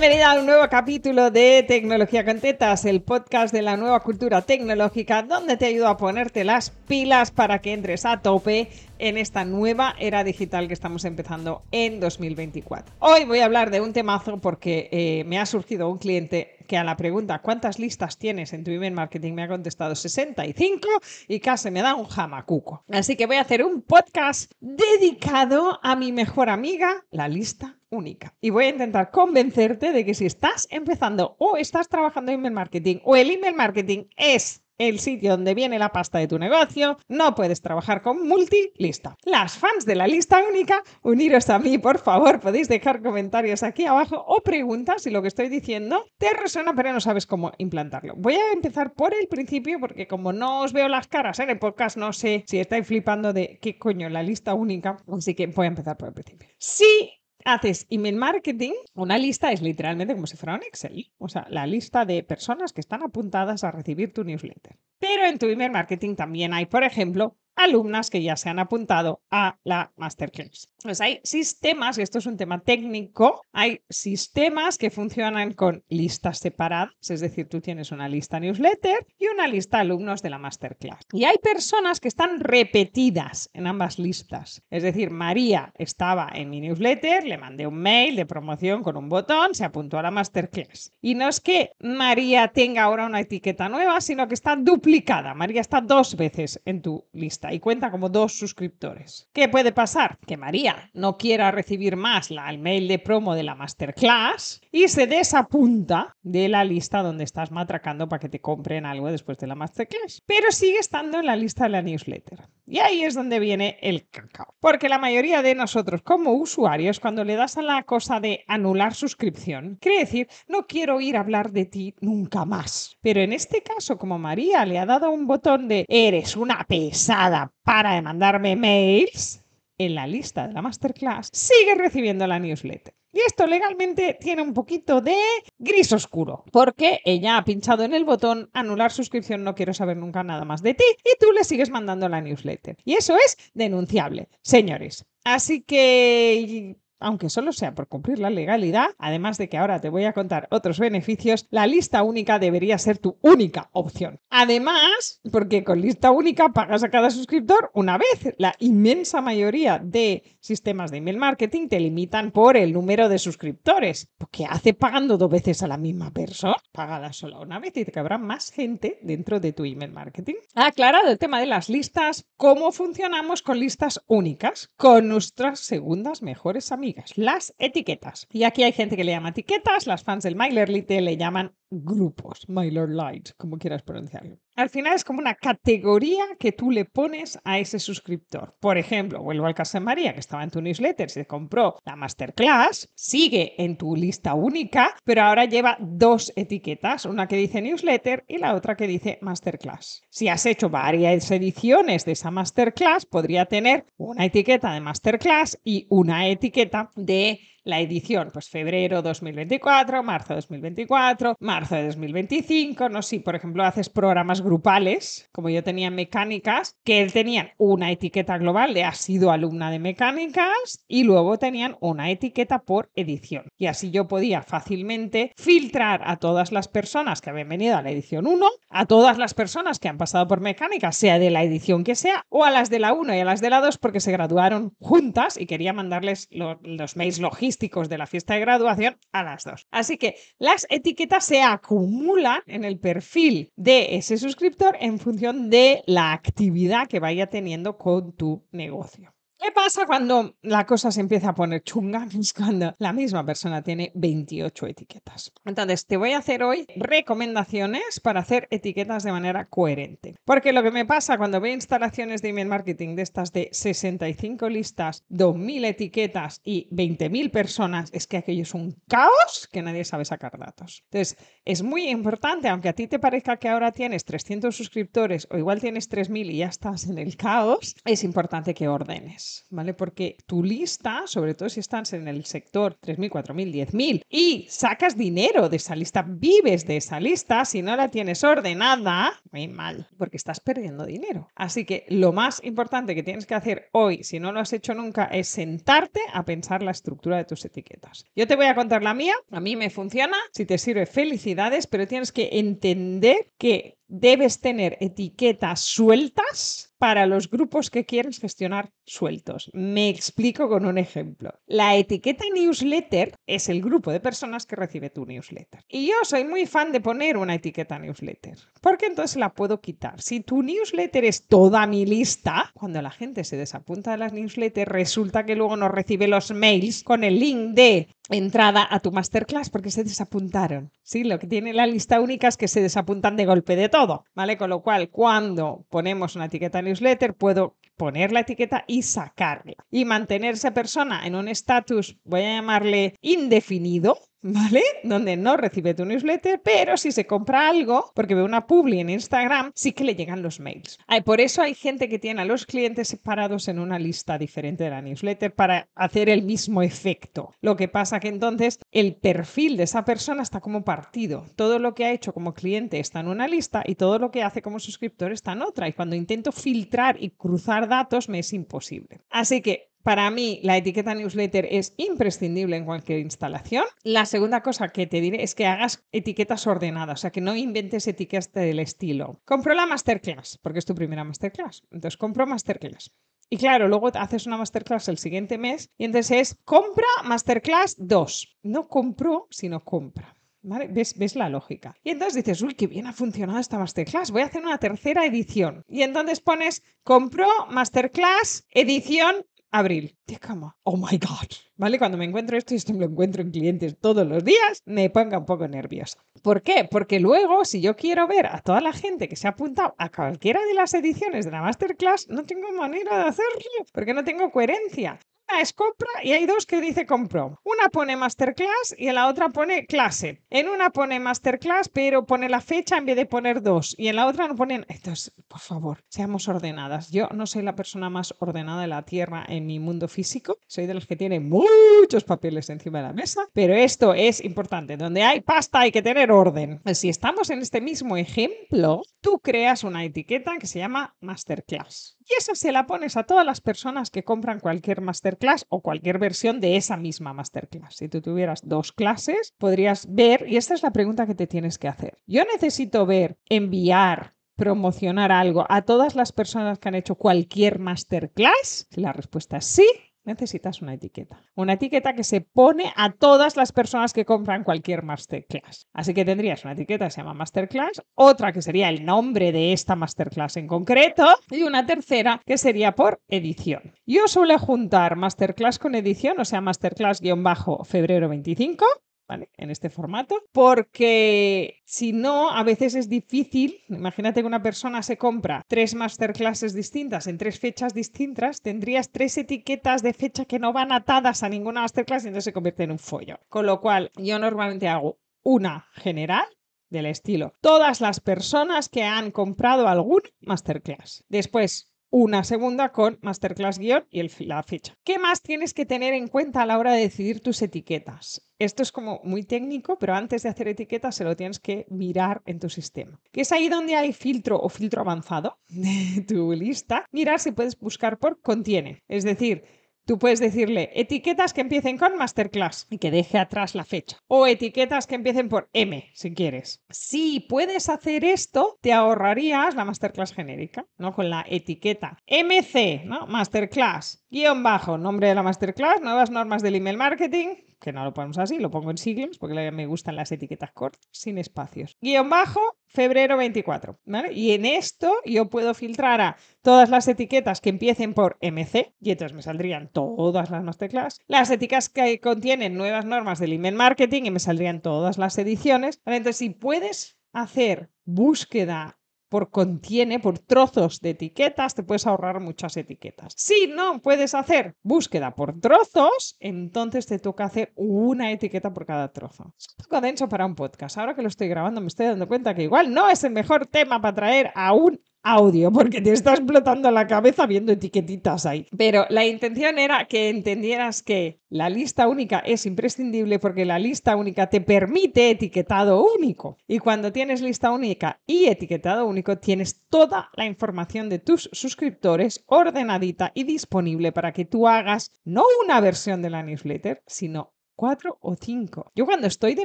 Bienvenida a un nuevo capítulo de Tecnología con Tetas, el podcast de la nueva cultura tecnológica, donde te ayudo a ponerte las pilas para que entres a tope en esta nueva era digital que estamos empezando en 2024. Hoy voy a hablar de un temazo porque eh, me ha surgido un cliente que a la pregunta ¿cuántas listas tienes en tu email marketing? me ha contestado 65 y casi me da un jamacuco. Así que voy a hacer un podcast dedicado a mi mejor amiga, la lista única. Y voy a intentar convencerte de que si estás empezando o estás trabajando en email marketing o el email marketing es el sitio donde viene la pasta de tu negocio, no puedes trabajar con multilista. Las fans de la lista única, uniros a mí, por favor, podéis dejar comentarios aquí abajo o preguntas si lo que estoy diciendo te resuena pero no sabes cómo implantarlo. Voy a empezar por el principio porque como no os veo las caras en el podcast, no sé si estáis flipando de qué coño la lista única, así que voy a empezar por el principio. Sí haces email marketing, una lista es literalmente como si fuera un Excel, o sea, la lista de personas que están apuntadas a recibir tu newsletter. Pero en tu email marketing también hay, por ejemplo, alumnas que ya se han apuntado a la masterclass. Pues hay sistemas, y esto es un tema técnico, hay sistemas que funcionan con listas separadas, es decir, tú tienes una lista newsletter y una lista alumnos de la masterclass. Y hay personas que están repetidas en ambas listas, es decir, María estaba en mi newsletter, le mandé un mail de promoción con un botón, se apuntó a la masterclass. Y no es que María tenga ahora una etiqueta nueva, sino que está duplicada. María está dos veces en tu lista y cuenta como dos suscriptores. ¿Qué puede pasar? Que María no quiera recibir más la, el mail de promo de la masterclass y se desapunta de la lista donde estás matracando para que te compren algo después de la masterclass. Pero sigue estando en la lista de la newsletter. Y ahí es donde viene el cacao. Porque la mayoría de nosotros como usuarios, cuando le das a la cosa de anular suscripción, quiere decir, no quiero oír hablar de ti nunca más. Pero en este caso, como María le ha dado un botón de eres una pesada, para mandarme mails, en la lista de la masterclass sigue recibiendo la newsletter. Y esto legalmente tiene un poquito de gris oscuro, porque ella ha pinchado en el botón anular suscripción, no quiero saber nunca nada más de ti, y tú le sigues mandando la newsletter. Y eso es denunciable, señores. Así que aunque solo sea por cumplir la legalidad, además de que ahora te voy a contar otros beneficios, la lista única debería ser tu única opción. Además, porque con lista única pagas a cada suscriptor una vez. La inmensa mayoría de sistemas de email marketing te limitan por el número de suscriptores. ¿Qué hace pagando dos veces a la misma persona? Págala solo una vez y te cabrá más gente dentro de tu email marketing. Aclarado el tema de las listas, ¿cómo funcionamos con listas únicas? Con nuestras segundas mejores amigas las etiquetas. Y aquí hay gente que le llama etiquetas, las fans del MailerLite le llaman grupos, MailerLite, como quieras pronunciarlo. Al final es como una categoría que tú le pones a ese suscriptor. Por ejemplo, vuelvo al caso de María, que estaba en tu newsletter, se compró la masterclass, sigue en tu lista única, pero ahora lleva dos etiquetas, una que dice newsletter y la otra que dice masterclass. Si has hecho varias ediciones de esa masterclass, podría tener una etiqueta de masterclass y una etiqueta de la edición, pues febrero 2024, marzo 2024, marzo de 2025, no sé, si por ejemplo haces programas grupales, como yo tenía mecánicas, que tenían una etiqueta global de has sido alumna de mecánicas y luego tenían una etiqueta por edición. Y así yo podía fácilmente filtrar a todas las personas que habían venido a la edición 1, a todas las personas que han pasado por mecánicas, sea de la edición que sea, o a las de la 1 y a las de la 2 porque se graduaron juntas y quería mandarles los mails logísticos de la fiesta de graduación a las dos. Así que las etiquetas se acumulan en el perfil de ese suscriptor en función de la actividad que vaya teniendo con tu negocio. ¿Qué pasa cuando la cosa se empieza a poner chunga? Es cuando la misma persona tiene 28 etiquetas. Entonces, te voy a hacer hoy recomendaciones para hacer etiquetas de manera coherente. Porque lo que me pasa cuando veo instalaciones de email marketing de estas de 65 listas, 2.000 etiquetas y 20.000 personas, es que aquello es un caos que nadie sabe sacar datos. Entonces, es muy importante, aunque a ti te parezca que ahora tienes 300 suscriptores o igual tienes 3.000 y ya estás en el caos, es importante que ordenes. ¿Vale? Porque tu lista, sobre todo si estás en el sector 3.000, 4.000, 10.000 y sacas dinero de esa lista, vives de esa lista, si no la tienes ordenada, muy mal, porque estás perdiendo dinero. Así que lo más importante que tienes que hacer hoy, si no lo has hecho nunca, es sentarte a pensar la estructura de tus etiquetas. Yo te voy a contar la mía, a mí me funciona, si te sirve felicidades, pero tienes que entender que debes tener etiquetas sueltas para los grupos que quieres gestionar sueltos. Me explico con un ejemplo. La etiqueta newsletter es el grupo de personas que recibe tu newsletter. Y yo soy muy fan de poner una etiqueta newsletter, porque entonces la puedo quitar. Si tu newsletter es toda mi lista, cuando la gente se desapunta de las newsletters, resulta que luego no recibe los mails con el link de entrada a tu masterclass porque se desapuntaron. Sí, lo que tiene la lista única es que se desapuntan de golpe de todo, ¿vale? Con lo cual, cuando ponemos una etiqueta newsletter, puedo poner la etiqueta y sacarla. Y mantener esa persona en un estatus, voy a llamarle indefinido, ¿vale? Donde no recibe tu newsletter, pero si se compra algo, porque ve una publi en Instagram, sí que le llegan los mails. por eso hay gente que tiene a los clientes separados en una lista diferente de la newsletter para hacer el mismo efecto. Lo que pasa que entonces el perfil de esa persona está como partido. Todo lo que ha hecho como cliente está en una lista y todo lo que hace como suscriptor está en otra. Y cuando intento filtrar y cruzar datos me es imposible. Así que para mí, la etiqueta newsletter es imprescindible en cualquier instalación. La segunda cosa que te diré es que hagas etiquetas ordenadas, o sea, que no inventes etiquetas del estilo. Compro la masterclass, porque es tu primera masterclass. Entonces, compro masterclass. Y claro, luego haces una masterclass el siguiente mes y entonces es compra masterclass 2. No compro, sino compra. ¿Ves, ¿Ves, la lógica? Y entonces dices, uy, qué bien ha funcionado esta masterclass, voy a hacer una tercera edición. Y entonces pones, compro masterclass edición abril. De cama. Oh my God. ¿Vale? Cuando me encuentro esto, y esto me lo encuentro en clientes todos los días, me ponga un poco nerviosa. ¿Por qué? Porque luego, si yo quiero ver a toda la gente que se ha apuntado a cualquiera de las ediciones de la masterclass, no tengo manera de hacerlo, porque no tengo coherencia es compra y hay dos que dice compró. Una pone masterclass y en la otra pone clase. En una pone masterclass, pero pone la fecha en vez de poner dos. Y en la otra no ponen. Entonces, por favor, seamos ordenadas. Yo no soy la persona más ordenada de la Tierra en mi mundo físico. Soy de los que tienen muchos papeles encima de la mesa. Pero esto es importante. Donde hay pasta hay que tener orden. Si estamos en este mismo ejemplo, tú creas una etiqueta que se llama masterclass. Y esa se la pones a todas las personas que compran cualquier masterclass o cualquier versión de esa misma masterclass. Si tú tuvieras dos clases, podrías ver, y esta es la pregunta que te tienes que hacer. Yo necesito ver, enviar, promocionar algo a todas las personas que han hecho cualquier masterclass? La respuesta es sí, necesitas una etiqueta. Una etiqueta que se pone a todas las personas que compran cualquier masterclass. Así que tendrías una etiqueta que se llama masterclass, otra que sería el nombre de esta masterclass en concreto y una tercera que sería por edición. Yo suelo juntar masterclass con edición, o sea, masterclass-febrero 25 en este formato, porque si no, a veces es difícil. Imagínate que una persona se compra tres masterclasses distintas en tres fechas distintas, tendrías tres etiquetas de fecha que no van atadas a ninguna masterclass y entonces se convierte en un follo. Con lo cual, yo normalmente hago una general del estilo todas las personas que han comprado algún masterclass. Después, una segunda con masterclass guion y la fecha. ¿Qué más tienes que tener en cuenta a la hora de decidir tus etiquetas? Esto es como muy técnico, pero antes de hacer etiquetas se lo tienes que mirar en tu sistema. Que es ahí donde hay filtro o filtro avanzado de tu lista. Mirar si puedes buscar por contiene. Es decir, Tú puedes decirle etiquetas que empiecen con masterclass y que deje atrás la fecha. O etiquetas que empiecen por M, si quieres. Si puedes hacer esto, te ahorrarías la masterclass genérica, ¿no? Con la etiqueta MC, ¿no? Masterclass, guion bajo, nombre de la masterclass, nuevas normas del email marketing, que no lo ponemos así, lo pongo en siglas porque me gustan las etiquetas cortas, sin espacios. Guión bajo, febrero 24. ¿vale? Y en esto yo puedo filtrar a todas las etiquetas que empiecen por MC, y entonces me saldrían todas las masterclass. Las etiquetas que contienen nuevas normas del email marketing y me saldrían todas las ediciones. Entonces, si puedes hacer búsqueda por contiene, por trozos de etiquetas, te puedes ahorrar muchas etiquetas. Si no puedes hacer búsqueda por trozos, entonces te toca hacer una etiqueta por cada trozo. Es un poco denso para un podcast. Ahora que lo estoy grabando me estoy dando cuenta que igual no es el mejor tema para traer a un audio, porque te está explotando la cabeza viendo etiquetitas ahí. Pero la intención era que entendieras que la lista única es imprescindible porque la lista única te permite etiquetado único. Y cuando tienes lista única y etiquetado único, tienes toda la información de tus suscriptores ordenadita y disponible para que tú hagas no una versión de la newsletter, sino cuatro o cinco. Yo cuando estoy de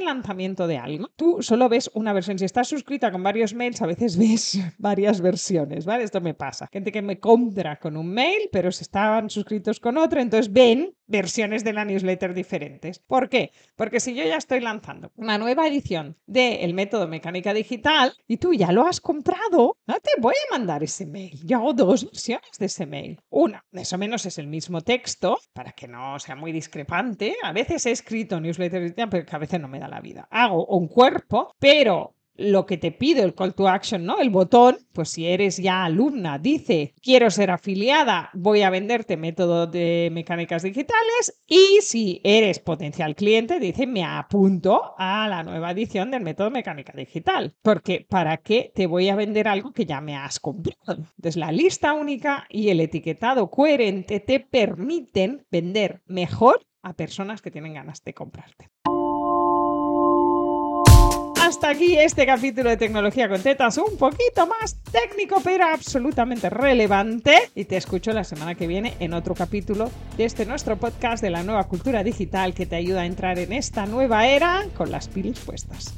lanzamiento de algo, tú solo ves una versión. Si estás suscrita con varios mails, a veces ves varias versiones, ¿vale? Esto me pasa. Gente que me compra con un mail, pero se estaban suscritos con otro, entonces ven versiones de la newsletter diferentes. ¿Por qué? Porque si yo ya estoy lanzando una nueva edición del método mecánica digital y tú ya lo has comprado, no te voy a mandar ese mail. Yo hago dos versiones de ese mail. Una, más o menos es el mismo texto, para que no sea muy discrepante. A veces es escrito newsletter, pero que a veces no me da la vida. Hago un cuerpo, pero lo que te pide el call to action, ¿no? El botón, pues si eres ya alumna, dice, quiero ser afiliada, voy a venderte método de mecánicas digitales y si eres potencial cliente, dice, me apunto a la nueva edición del método mecánica digital, porque ¿para qué te voy a vender algo que ya me has comprado? Entonces, la lista única y el etiquetado coherente te permiten vender mejor a personas que tienen ganas de comprarte. Hasta aquí este capítulo de Tecnología con Tetas, un poquito más técnico, pero absolutamente relevante. Y te escucho la semana que viene en otro capítulo de este nuestro podcast de la nueva cultura digital que te ayuda a entrar en esta nueva era con las pilas puestas.